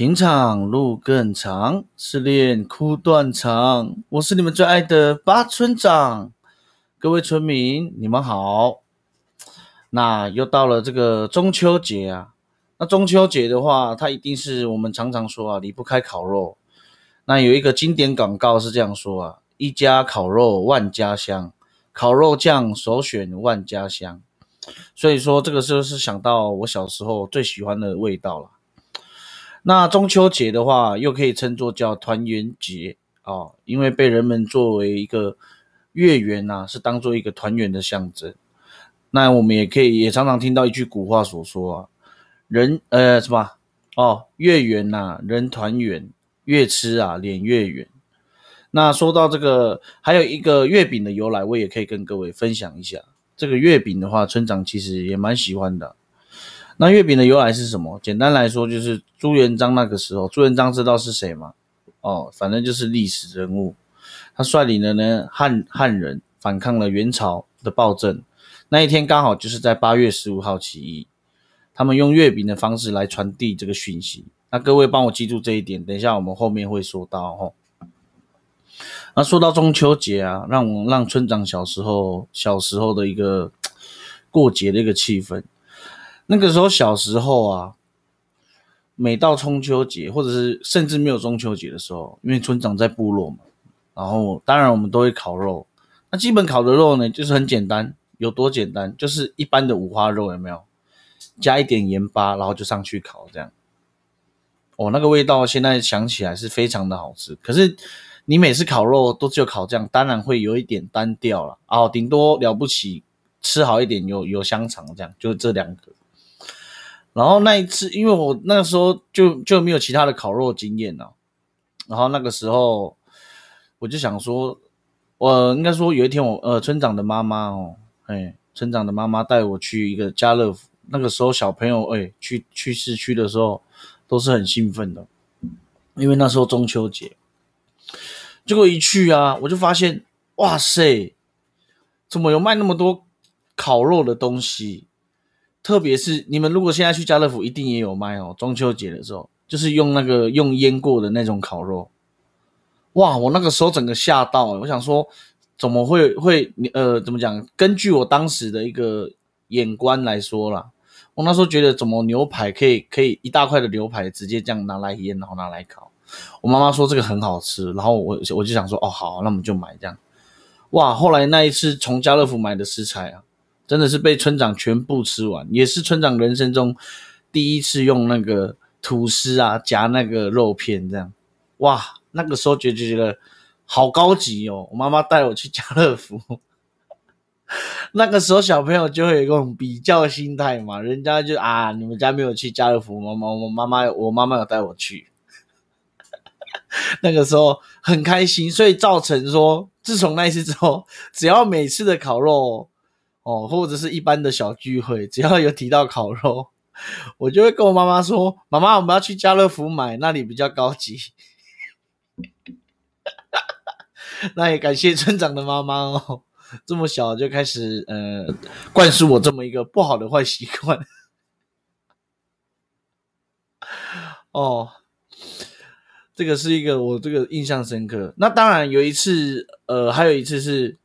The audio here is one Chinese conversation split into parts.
情场路更长，失恋哭断肠。我是你们最爱的八村长，各位村民，你们好。那又到了这个中秋节啊，那中秋节的话，它一定是我们常常说啊，离不开烤肉。那有一个经典广告是这样说啊：一家烤肉万家香，烤肉酱首选万家香。所以说，这个就是想到我小时候最喜欢的味道了。那中秋节的话，又可以称作叫团圆节哦，因为被人们作为一个月圆呐，是当做一个团圆的象征。那我们也可以也常常听到一句古话所说啊，人呃什么哦，月圆呐，人团圆，越吃啊脸越圆。那说到这个，还有一个月饼的由来，我也可以跟各位分享一下。这个月饼的话，村长其实也蛮喜欢的。那月饼的由来是什么？简单来说，就是朱元璋那个时候，朱元璋知道是谁吗？哦，反正就是历史人物。他率领了呢汉汉人反抗了元朝的暴政。那一天刚好就是在八月十五号起义，他们用月饼的方式来传递这个讯息。那各位帮我记住这一点，等一下我们后面会说到哦。那说到中秋节啊，让我让村长小时候小时候的一个过节的一个气氛。那个时候小时候啊，每到中秋节，或者是甚至没有中秋节的时候，因为村长在部落嘛，然后当然我们都会烤肉。那基本烤的肉呢，就是很简单，有多简单，就是一般的五花肉，有没有？加一点盐巴，然后就上去烤，这样。哦，那个味道现在想起来是非常的好吃。可是你每次烤肉都只有烤这样，当然会有一点单调了。哦，顶多了不起吃好一点，有有香肠这样，就这两个。然后那一次，因为我那个时候就就没有其他的烤肉经验了，然后那个时候我就想说，我应该说有一天我呃村长的妈妈哦，哎村长的妈妈带我去一个家乐福，那个时候小朋友哎去去市区的时候都是很兴奋的，因为那时候中秋节，结果一去啊，我就发现哇塞，怎么有卖那么多烤肉的东西？特别是你们如果现在去家乐福，一定也有卖哦。中秋节的时候，就是用那个用腌过的那种烤肉，哇！我那个时候整个吓到，我想说怎么会会呃怎么讲？根据我当时的一个眼光来说啦，我那时候觉得怎么牛排可以可以一大块的牛排直接这样拿来腌，然后拿来烤。我妈妈说这个很好吃，然后我我就想说哦好，那我们就买这样。哇！后来那一次从家乐福买的食材啊。真的是被村长全部吃完，也是村长人生中第一次用那个吐司啊夹那个肉片，这样哇，那个时候觉觉得好高级哦。我妈妈带我去家乐福，那个时候小朋友就会有一种比较心态嘛，人家就啊，你们家没有去家乐福，妈妈我妈妈我妈妈有带我去，那个时候很开心，所以造成说，自从那一次之后，只要每次的烤肉。哦，或者是一般的小聚会，只要有提到烤肉，我就会跟我妈妈说：“妈妈，我们要去家乐福买，那里比较高级。”那也感谢村长的妈妈哦，这么小就开始呃灌输我这么一个不好的坏习惯。哦，这个是一个我这个印象深刻。那当然有一次，呃，还有一次是，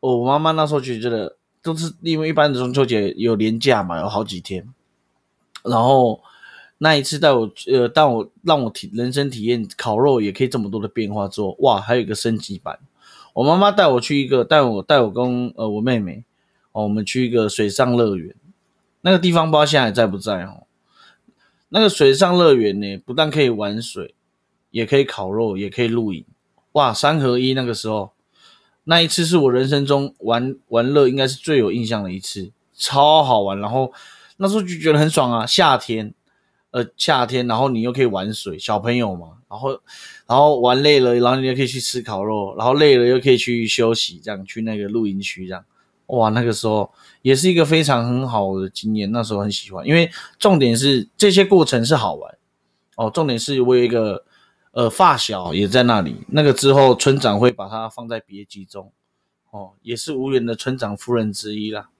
我妈妈那时候就觉得。都是因为一般的中秋节有年假嘛，有好几天。然后那一次带我呃，带我让我体人生体验烤肉也可以这么多的变化之后，哇，还有一个升级版。我妈妈带我去一个带我带我跟呃我妹妹哦，我们去一个水上乐园。那个地方不知道现在还在不在哦。那个水上乐园呢，不但可以玩水，也可以烤肉，也可以露营，哇，三合一。那个时候。那一次是我人生中玩玩乐应该是最有印象的一次，超好玩。然后那时候就觉得很爽啊，夏天，呃，夏天，然后你又可以玩水，小朋友嘛，然后然后玩累了，然后你又可以去吃烤肉，然后累了又可以去休息，这样去那个露营区这样，哇，那个时候也是一个非常很好的经验。那时候很喜欢，因为重点是这些过程是好玩哦，重点是我有一个。呃，发小也在那里。那个之后，村长会把它放在别集中，哦，也是无缘的村长夫人之一啦。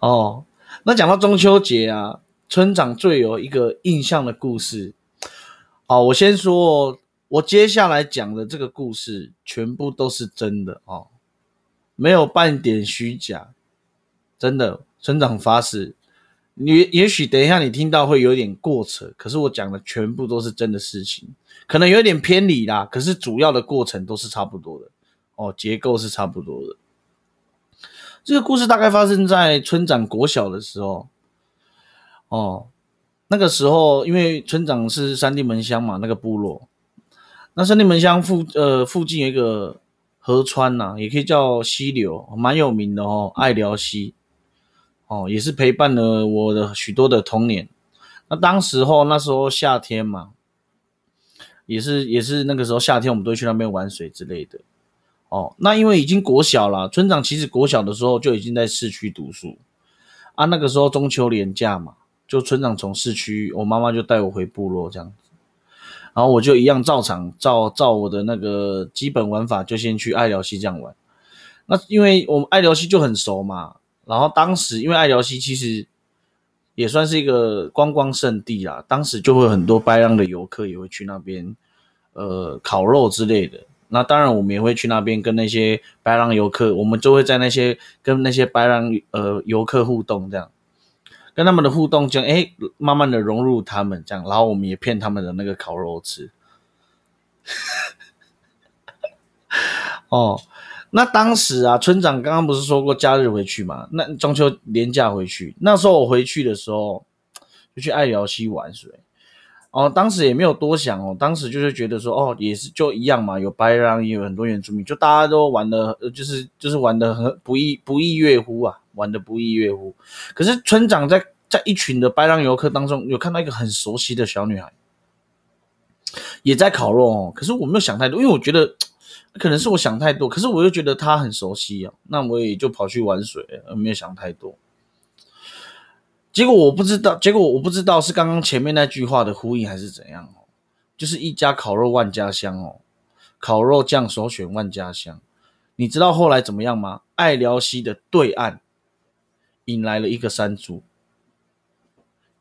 哦，那讲到中秋节啊，村长最有一个印象的故事。好，我先说，我接下来讲的这个故事全部都是真的哦，没有半点虚假，真的，村长发誓。你也许等一下你听到会有点过扯，可是我讲的全部都是真的事情，可能有点偏离啦，可是主要的过程都是差不多的哦，结构是差不多的。这个故事大概发生在村长国小的时候，哦，那个时候因为村长是三地门乡嘛，那个部落，那三地门乡附呃附近有一个河川呐，也可以叫溪流，蛮有名的哦，爱寮溪。哦，也是陪伴了我的许多的童年。那当时候那时候夏天嘛，也是也是那个时候夏天，我们都去那边玩水之类的。哦，那因为已经国小了，村长其实国小的时候就已经在市区读书啊。那个时候中秋连假嘛，就村长从市区，我妈妈就带我回部落这样子，然后我就一样照常照照我的那个基本玩法，就先去爱寮溪这样玩。那因为我们爱寮溪就很熟嘛。然后当时因为爱寮溪其实也算是一个观光胜地啦，当时就会很多白浪的游客也会去那边，呃，烤肉之类的。那当然我们也会去那边跟那些白浪游客，我们就会在那些跟那些白浪呃游客互动，这样跟他们的互动，就哎慢慢的融入他们这样，然后我们也骗他们的那个烤肉吃。哦。那当时啊，村长刚刚不是说过假日回去嘛？那中秋连假回去，那时候我回去的时候，就去爱寮溪玩水。哦，当时也没有多想哦，当时就是觉得说，哦，也是就一样嘛，有白狼，也有很多原住民，就大家都玩的，就是就是玩的很不亦不亦乐乎啊，玩的不亦乐乎。可是村长在在一群的白狼游客当中，有看到一个很熟悉的小女孩，也在烤肉哦。可是我没有想太多，因为我觉得。可能是我想太多，可是我又觉得他很熟悉啊，那我也就跑去玩水，没有想太多。结果我不知道，结果我不知道是刚刚前面那句话的呼应还是怎样哦。就是一家烤肉万家香哦，烤肉酱首选万家香。你知道后来怎么样吗？爱辽溪的对岸引来了一个山猪，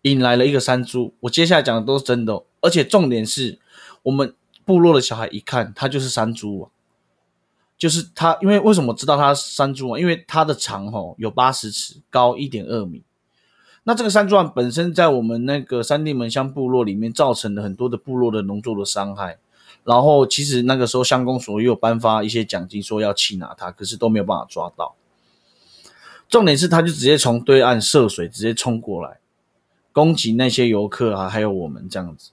引来了一个山猪。我接下来讲的都是真的，而且重点是我们部落的小孩一看，他就是山猪啊。就是它，因为为什么知道它山猪啊？因为它的长吼有八十尺，高一点二米。那这个山猪，本身在我们那个三地门乡部落里面，造成了很多的部落的农作的伤害。然后其实那个时候乡公所也有颁发一些奖金，说要去拿它，可是都没有办法抓到。重点是，他就直接从对岸涉水直接冲过来，攻击那些游客啊，还有我们这样子。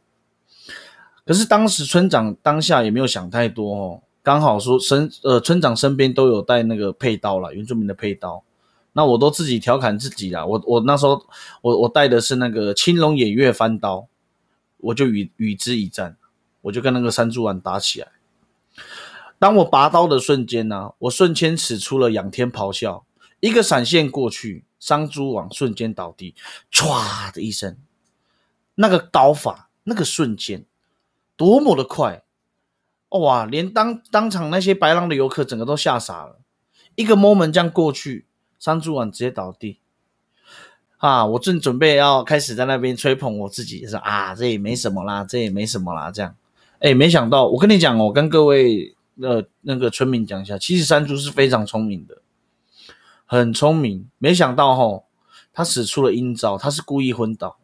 可是当时村长当下也没有想太多哦。刚好说身呃村长身边都有带那个配刀了，原住民的配刀，那我都自己调侃自己啦。我我那时候我我带的是那个青龙偃月翻刀，我就与与之一战，我就跟那个山猪丸打起来。当我拔刀的瞬间呢，我瞬间使出了仰天咆哮，一个闪现过去，山猪王瞬间倒地，唰的一声，那个刀法那个瞬间多么的快！哇！连当当场那些白狼的游客整个都吓傻了，一个 moment 这样过去，山猪丸直接倒地。啊！我正准备要开始在那边吹捧我自己，说啊，这也没什么啦，这也没什么啦，这样。哎，没想到，我跟你讲哦，跟各位呃那个村民讲一下，其实山猪是非常聪明的，很聪明。没想到吼，他使出了阴招，他是故意昏倒。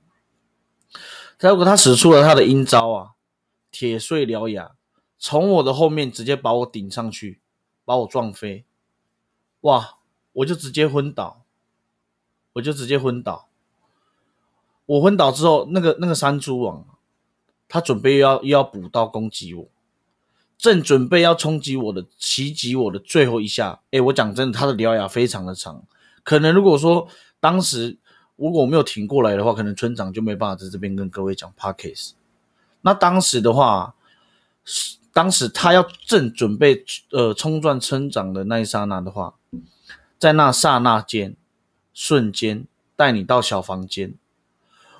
他如果他使出了他的阴招啊，铁碎獠牙。从我的后面直接把我顶上去，把我撞飞，哇！我就直接昏倒，我就直接昏倒。我昏倒之后，那个那个山猪王，他准备要又要补刀攻击我，正准备要冲击我的袭击我的最后一下，哎，我讲真的，他的獠牙非常的长，可能如果说当时如果我没有挺过来的话，可能村长就没办法在这边跟各位讲 p a r k a s 那当时的话是。当时他要正准备呃冲撞村长的那一刹那的话，在那刹那间，瞬间带你到小房间，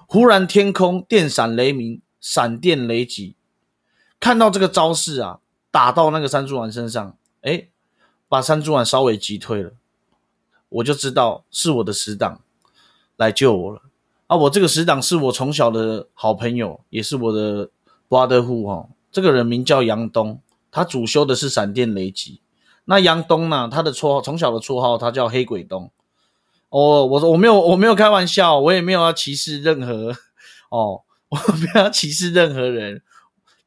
忽然天空电闪雷鸣，闪电雷击，看到这个招式啊，打到那个山猪丸身上，哎，把山猪丸稍微击退了，我就知道是我的死党来救我了，啊，我这个死党是我从小的好朋友，也是我的 brotherhoo 哈。这个人名叫杨东，他主修的是闪电雷击。那杨东呢，他的绰号从小的绰号他叫黑鬼东。哦，我说我没有我没有开玩笑，我也没有要歧视任何 哦，我不要歧视任何人，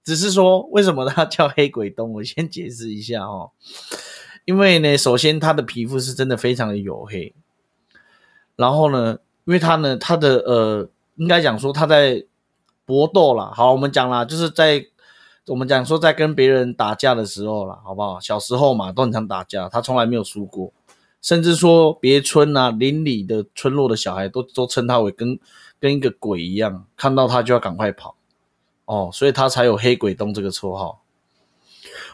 只是说为什么他叫黑鬼东，我先解释一下哦。因为呢，首先他的皮肤是真的非常的黝黑，然后呢。因为他呢，他的呃，应该讲说他在搏斗啦。好，我们讲啦，就是在我们讲说在跟别人打架的时候啦，好不好？小时候嘛，都很常打架，他从来没有输过，甚至说别村啊、邻里的村落的小孩都都称他为跟跟一个鬼一样，看到他就要赶快跑哦，所以他才有黑鬼东这个绰号。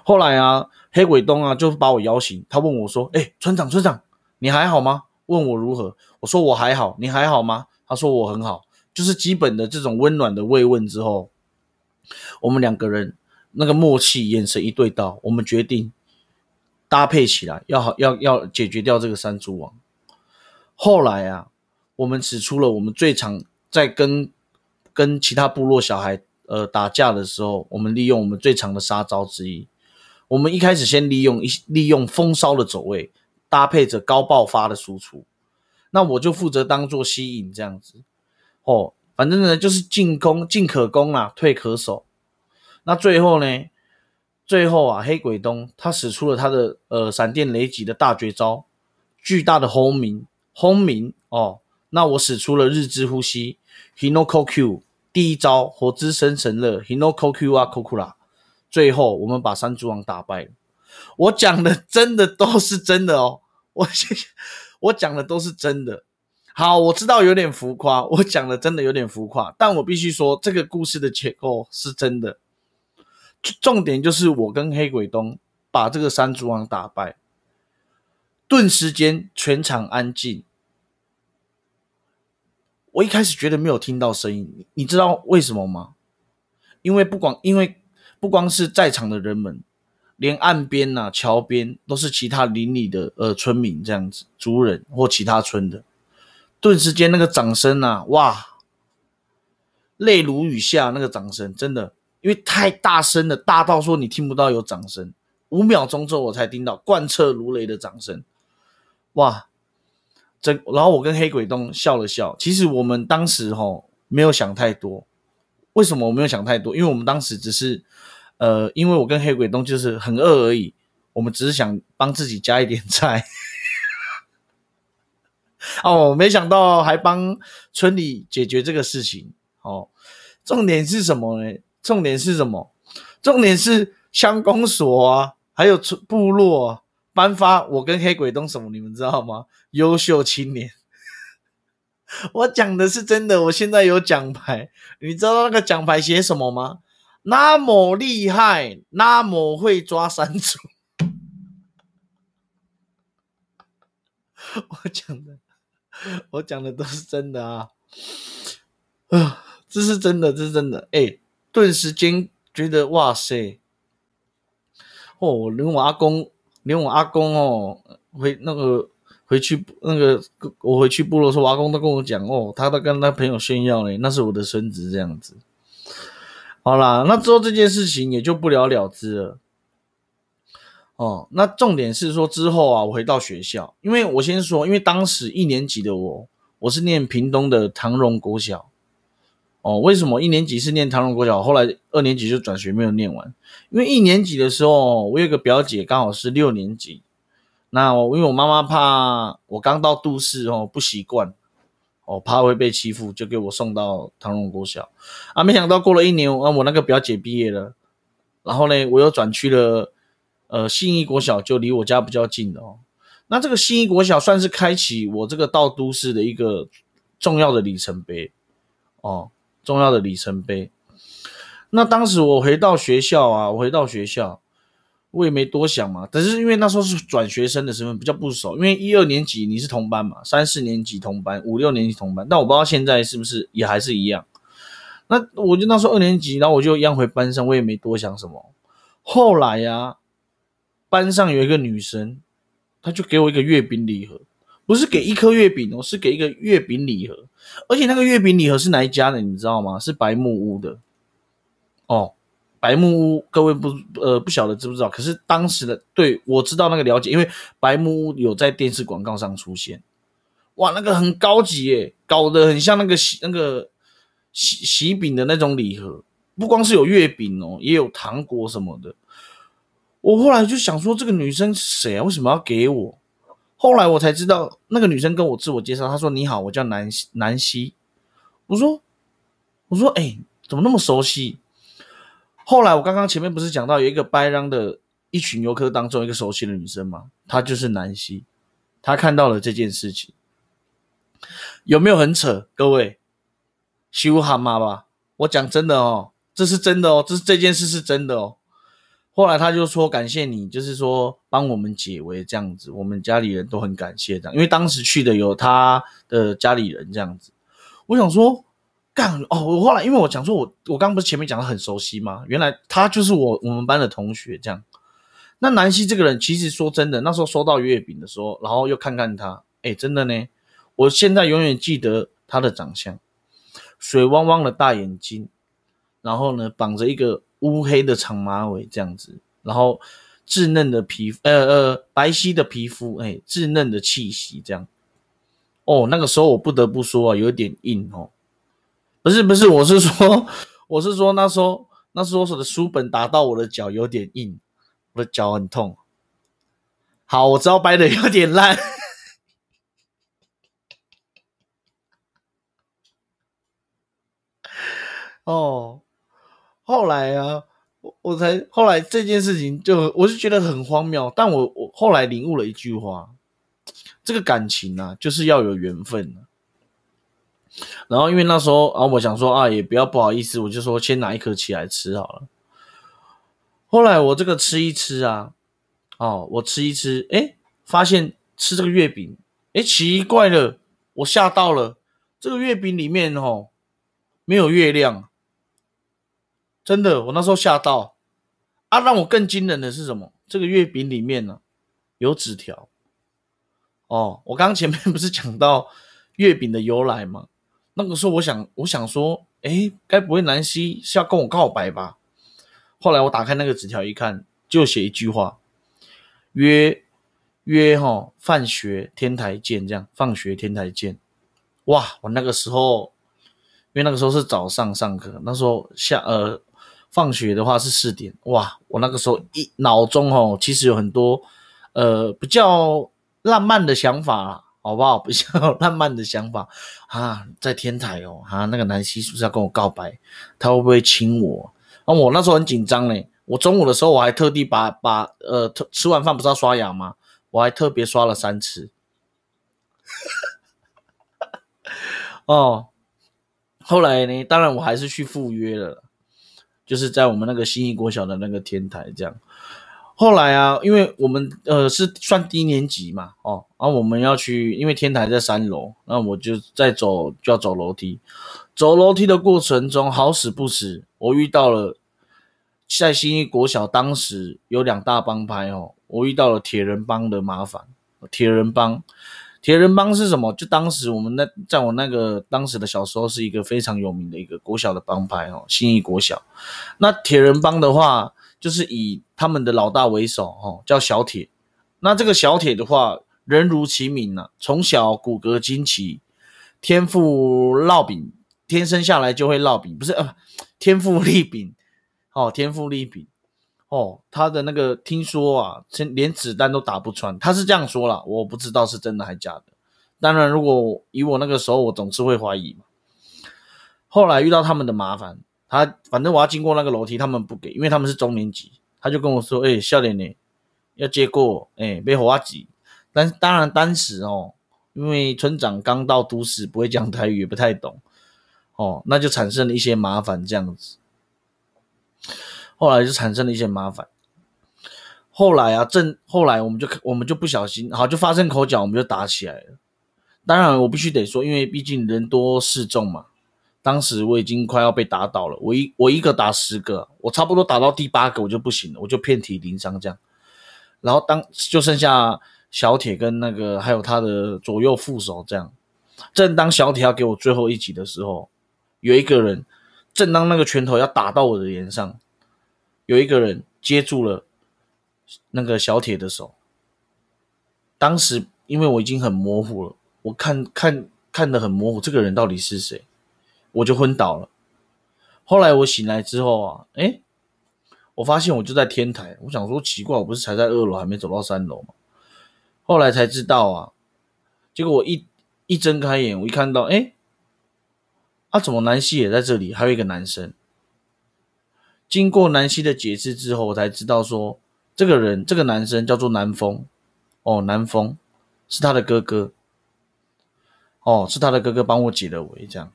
后来啊，黑鬼东啊，就把我摇醒，他问我说：“哎，村长，村长，你还好吗？”问我如何，我说我还好，你还好吗？他说我很好，就是基本的这种温暖的慰问之后，我们两个人那个默契，眼神一对到，我们决定搭配起来，要好要要解决掉这个山猪王。后来啊，我们使出了我们最常在跟跟其他部落小孩呃打架的时候，我们利用我们最长的杀招之一，我们一开始先利用一利用风骚的走位。搭配着高爆发的输出，那我就负责当做吸引这样子哦。反正呢，就是进攻进可攻啊，退可守。那最后呢，最后啊，黑鬼东他使出了他的呃闪电雷击的大绝招，巨大的轰鸣轰鸣哦。那我使出了日之呼吸 Hinoko Q 第一招火之生神乐 Hinoko Q 啊 Kokura。最后我们把山猪王打败了。我讲的真的都是真的哦，我谢谢我讲的都是真的。好，我知道有点浮夸，我讲的真的有点浮夸，但我必须说这个故事的结构是真的。重点就是我跟黑鬼东把这个山竹王打败，顿时间全场安静。我一开始觉得没有听到声音，你知道为什么吗？因为不光因为不光是在场的人们。连岸边呐、桥边都是其他邻里的呃村民这样子，族人或其他村的，顿时间那个掌声呐，哇，泪如雨下，那个掌声真的，因为太大声了，大到说你听不到有掌声，五秒钟之后我才听到贯彻如雷的掌声，哇，这然后我跟黑鬼东笑了笑，其实我们当时吼没有想太多，为什么我没有想太多？因为我们当时只是。呃，因为我跟黑鬼东就是很饿而已，我们只是想帮自己加一点菜。哦，没想到还帮村里解决这个事情。哦，重点是什么呢？重点是什么？重点是乡公所啊，还有部落颁发我跟黑鬼东什么？你们知道吗？优秀青年。我讲的是真的，我现在有奖牌。你知道那个奖牌写什么吗？那么厉害，那么会抓山猪，我讲的，我讲的都是真的啊！啊，这是真的，这是真的。哎，顿时间觉得哇塞！哦，连我阿公，连我阿公哦，回那个回去那个，我回去部落时候，阿公都跟我讲哦，他都跟他朋友炫耀嘞，那是我的孙子这样子。好啦，那之后这件事情也就不了了之了。哦，那重点是说之后啊，我回到学校，因为我先说，因为当时一年级的我，我是念屏东的唐荣国小。哦，为什么一年级是念唐荣国小，后来二年级就转学没有念完？因为一年级的时候，我有个表姐刚好是六年级，那我因为我妈妈怕我刚到都市哦不习惯。哦，怕会被欺负，就给我送到唐荣国小啊！没想到过了一年，啊，我那个表姐毕业了，然后呢，我又转去了呃信义国小，就离我家比较近的哦。那这个信义国小算是开启我这个到都市的一个重要的里程碑哦，重要的里程碑。那当时我回到学校啊，我回到学校。我也没多想嘛，但是因为那时候是转学生的身份比较不熟，因为一二年级你是同班嘛，三四年级同班，五六年级同班，但我不知道现在是不是也还是一样。那我就那时候二年级，然后我就一样回班上，我也没多想什么。后来呀，班上有一个女生，她就给我一个月饼礼盒，不是给一颗月饼哦，是给一个月饼礼盒，而且那个月饼礼盒是哪一家的，你知道吗？是白木屋的。哦，白木屋，各位不呃不晓得知不知道？可是当时的对我知道那个了解，因为白木屋有在电视广告上出现。哇，那个很高级耶，搞得很像那个喜那个喜喜饼的那种礼盒，不光是有月饼哦，也有糖果什么的。我后来就想说，这个女生是谁啊？为什么要给我？后来我才知道，那个女生跟我自我介绍，她说：“你好，我叫南。”南希，我说：“我说，哎，怎么那么熟悉？”后来我刚刚前面不是讲到有一个白浪的一群游客当中一个熟悉的女生吗？她就是南希，她看到了这件事情。有没有很扯？各位，羞蛤蟆吧？我讲真的哦，这是真的哦，这是这件事是真的哦。后来他就说感谢你，就是说帮我们解围这样子，我们家里人都很感谢这样，因为当时去的有他的家里人这样子。我想说干哦，我后来因为我讲说我我刚不是前面讲的很熟悉吗？原来他就是我我们班的同学这样。那南希这个人其实说真的，那时候收到月饼的时候，然后又看看他，哎，真的呢。我现在永远记得他的长相，水汪汪的大眼睛，然后呢，绑着一个乌黑的长马尾这样子，然后稚嫩的皮肤，呃呃，白皙的皮肤，哎，稚嫩的气息这样。哦，那个时候我不得不说啊，有点硬哦。不是不是，我是说，我是说那时候那时候我的书本打到我的脚有点硬，我的脚很痛。好，我知道掰的有点烂。哦，后来啊，我才后来这件事情就我就觉得很荒谬，但我我后来领悟了一句话，这个感情啊，就是要有缘分然后因为那时候啊，我想说啊，也不要不好意思，我就说先拿一颗起来吃好了。后来我这个吃一吃啊，哦，我吃一吃，哎，发现吃这个月饼，哎，奇怪了，我吓到了，这个月饼里面哦没有月亮。真的，我那时候吓到啊！让我更惊人的是什么？这个月饼里面呢有纸条哦。我刚前面不是讲到月饼的由来吗？那个时候我想，我想说，哎，该不会南希是要跟我告白吧？后来我打开那个纸条一看，就写一句话：约约哈，放学天台见。这样，放学天台见。哇！我那个时候，因为那个时候是早上上课，那时候下呃。放学的话是四点，哇！我那个时候一脑中哦，其实有很多呃 比较浪漫的想法，好不好？比较浪漫的想法啊，在天台哦，啊，那个南希是不是要跟我告白？他会不会亲我？啊，我那时候很紧张嘞。我中午的时候我还特地把把呃吃完饭不是要刷牙吗？我还特别刷了三次。哦，后来呢？当然我还是去赴约了。就是在我们那个新义国小的那个天台这样，后来啊，因为我们呃是算低年级嘛，哦，然后我们要去，因为天台在三楼，那我就在走，就要走楼梯，走楼梯的过程中，好死不死，我遇到了在新义国小当时有两大帮派哦，我遇到了铁人帮的麻烦，铁人帮。铁人帮是什么？就当时我们那，在我那个当时的小时候，是一个非常有名的一个国小的帮派哦，新义国小。那铁人帮的话，就是以他们的老大为首哦，叫小铁。那这个小铁的话，人如其名呐，从小骨骼惊奇，天赋烙饼，天生下来就会烙饼，不是呃，天赋立饼，哦，天赋立饼。哦，他的那个听说啊，连子弹都打不穿，他是这样说了，我不知道是真的还假的。当然，如果以我那个时候，我总是会怀疑嘛。后来遇到他们的麻烦，他反正我要经过那个楼梯，他们不给，因为他们是中年级，他就跟我说：“哎，笑脸呢，要接过，哎，被火挤。”但当然当时哦，因为村长刚到都市，不会讲台语，也不太懂，哦，那就产生了一些麻烦，这样子。后来就产生了一些麻烦。后来啊，正后来我们就我们就不小心，好就发生口角，我们就打起来了。当然我必须得说，因为毕竟人多势众嘛。当时我已经快要被打倒了，我一我一个打十个，我差不多打到第八个我就不行了，我就遍体鳞伤这样。然后当就剩下小铁跟那个还有他的左右副手这样。正当小铁要给我最后一击的时候，有一个人，正当那个拳头要打到我的脸上，有一个人接住了那个小铁的手。当时因为我已经很模糊了，我看看看的很模糊，这个人到底是谁，我就昏倒了。后来我醒来之后啊，哎，我发现我就在天台，我想说奇怪，我不是才在二楼，还没走到三楼吗？后来才知道啊，结果我一。一睁开眼，我一看到，哎，啊，怎么南希也在这里？还有一个男生。经过南希的解释之后，我才知道说，这个人，这个男生叫做南风。哦，南风是他的哥哥。哦，是他的哥哥帮我解的围，这样。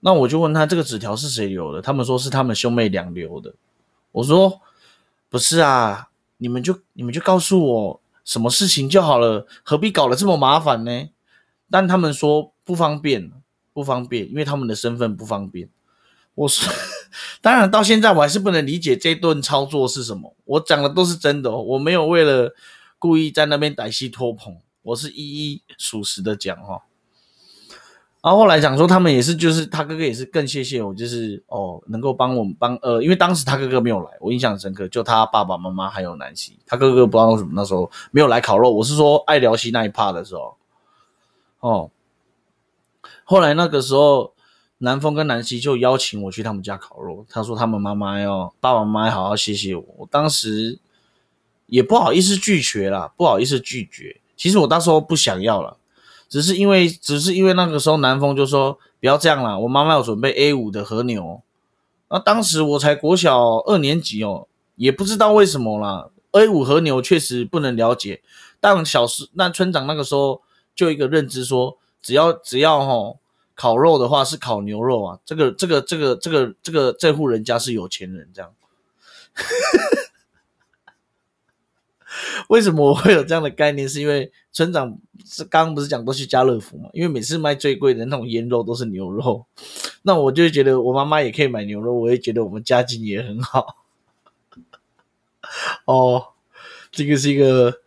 那我就问他，这个纸条是谁留的？他们说是他们兄妹俩留的。我说，不是啊，你们就你们就告诉我什么事情就好了，何必搞得这么麻烦呢？但他们说不方便，不方便，因为他们的身份不方便。我说，当然到现在我还是不能理解这顿操作是什么。我讲的都是真的，我没有为了故意在那边歹戏托捧，我是一一属实的讲哈。然后后来讲说他们也是，就是他哥哥也是更谢谢我，就是哦能够帮我们帮呃，因为当时他哥哥没有来，我印象深刻，就他爸爸妈妈还有南希，他哥哥不知道为什么那时候没有来烤肉。我是说爱聊西那一趴的时候。哦，后来那个时候，南风跟南希就邀请我去他们家烤肉。他说他们妈妈要爸爸妈妈好好谢谢我。我当时也不好意思拒绝啦，不好意思拒绝。其实我那时候不想要了，只是因为只是因为那个时候南风就说不要这样啦，我妈妈要准备 A 五的和牛。那当时我才国小二年级哦，也不知道为什么啦。A 五和牛确实不能了解，但小时那村长那个时候。就一个认知说，只要只要哈烤肉的话是烤牛肉啊，这个这个这个这个这个这户人家是有钱人这样。为什么我会有这样的概念？是因为村长是刚刚不是讲都去家乐福嘛？因为每次卖最贵的那种腌肉都是牛肉，那我就觉得我妈妈也可以买牛肉，我也觉得我们家境也很好。哦，这个是一个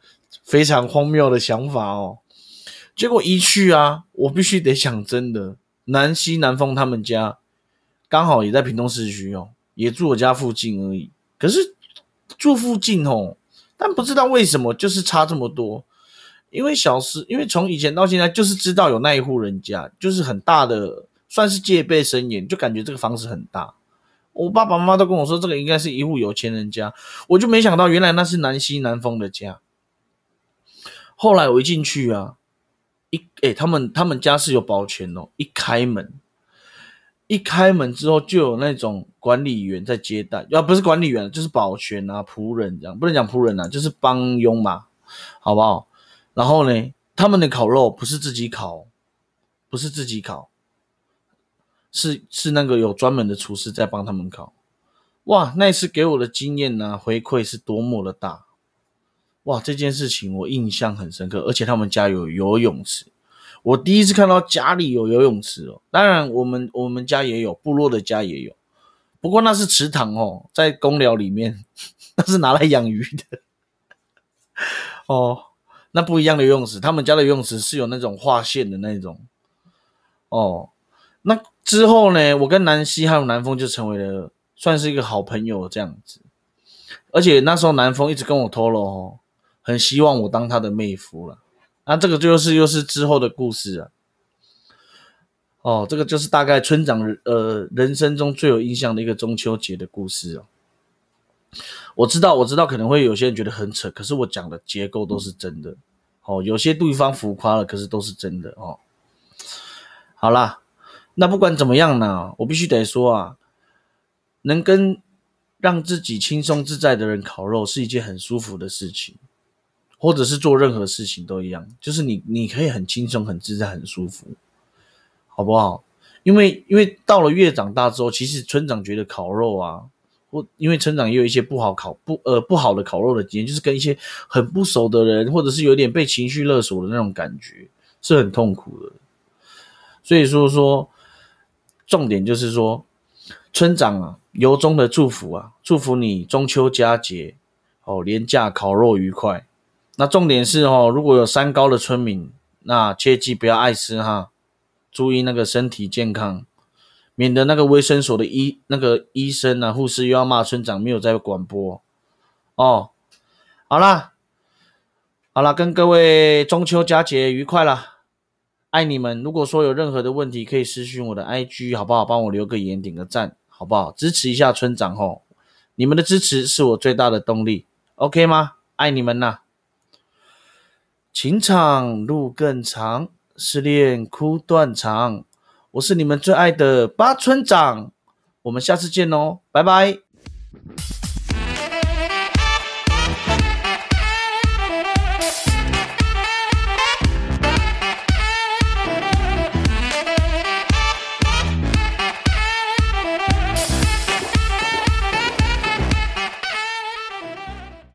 非常荒谬的想法哦。结果一去啊，我必须得讲真的，南西南风他们家刚好也在屏东市区哦，也住我家附近而已。可是住附近哦，但不知道为什么就是差这么多。因为小时，因为从以前到现在就是知道有那一户人家，就是很大的，算是戒备森严，就感觉这个房子很大。我爸爸妈妈都跟我说，这个应该是一户有钱人家，我就没想到原来那是南西南风的家。后来我一进去啊。一哎，他们他们家是有保全哦。一开门，一开门之后就有那种管理员在接待，要不是管理员就是保全啊仆人这样，不能讲仆人啊，就是帮佣嘛，好不好？然后呢，他们的烤肉不是自己烤，不是自己烤，是是那个有专门的厨师在帮他们烤。哇，那一次给我的经验呢回馈是多么的大。哇，这件事情我印象很深刻，而且他们家有游泳池，我第一次看到家里有游泳池哦。当然，我们我们家也有，部落的家也有，不过那是池塘哦，在公寮里面，那是拿来养鱼的。哦，那不一样的游泳池，他们家的游泳池是有那种划线的那种。哦，那之后呢，我跟南希还有南风就成为了算是一个好朋友这样子，而且那时候南风一直跟我透露哦。很希望我当他的妹夫了，那这个就是又是之后的故事啊。哦，这个就是大概村长呃人生中最有印象的一个中秋节的故事哦。我知道，我知道可能会有些人觉得很扯，可是我讲的结构都是真的。哦，有些地方浮夸了，可是都是真的哦。好啦，那不管怎么样呢，我必须得说啊，能跟让自己轻松自在的人烤肉是一件很舒服的事情。或者是做任何事情都一样，就是你你可以很轻松、很自在、很舒服，好不好？因为因为到了越长大之后，其实村长觉得烤肉啊，或因为村长也有一些不好烤不呃不好的烤肉的经验，就是跟一些很不熟的人，或者是有点被情绪勒索的那种感觉，是很痛苦的。所以说说重点就是说，村长啊，由衷的祝福啊，祝福你中秋佳节哦，廉价烤肉愉快。那重点是哦，如果有三高的村民，那切记不要爱吃哈，注意那个身体健康，免得那个卫生所的医那个医生啊、护士又要骂村长没有在广播哦。好啦，好啦，跟各位中秋佳节愉快啦，爱你们。如果说有任何的问题，可以私讯我的 IG 好不好？帮我留个言，点个赞好不好？支持一下村长吼，你们的支持是我最大的动力，OK 吗？爱你们呐！情场路更长，失恋哭断肠。我是你们最爱的八村长，我们下次见哦，拜拜。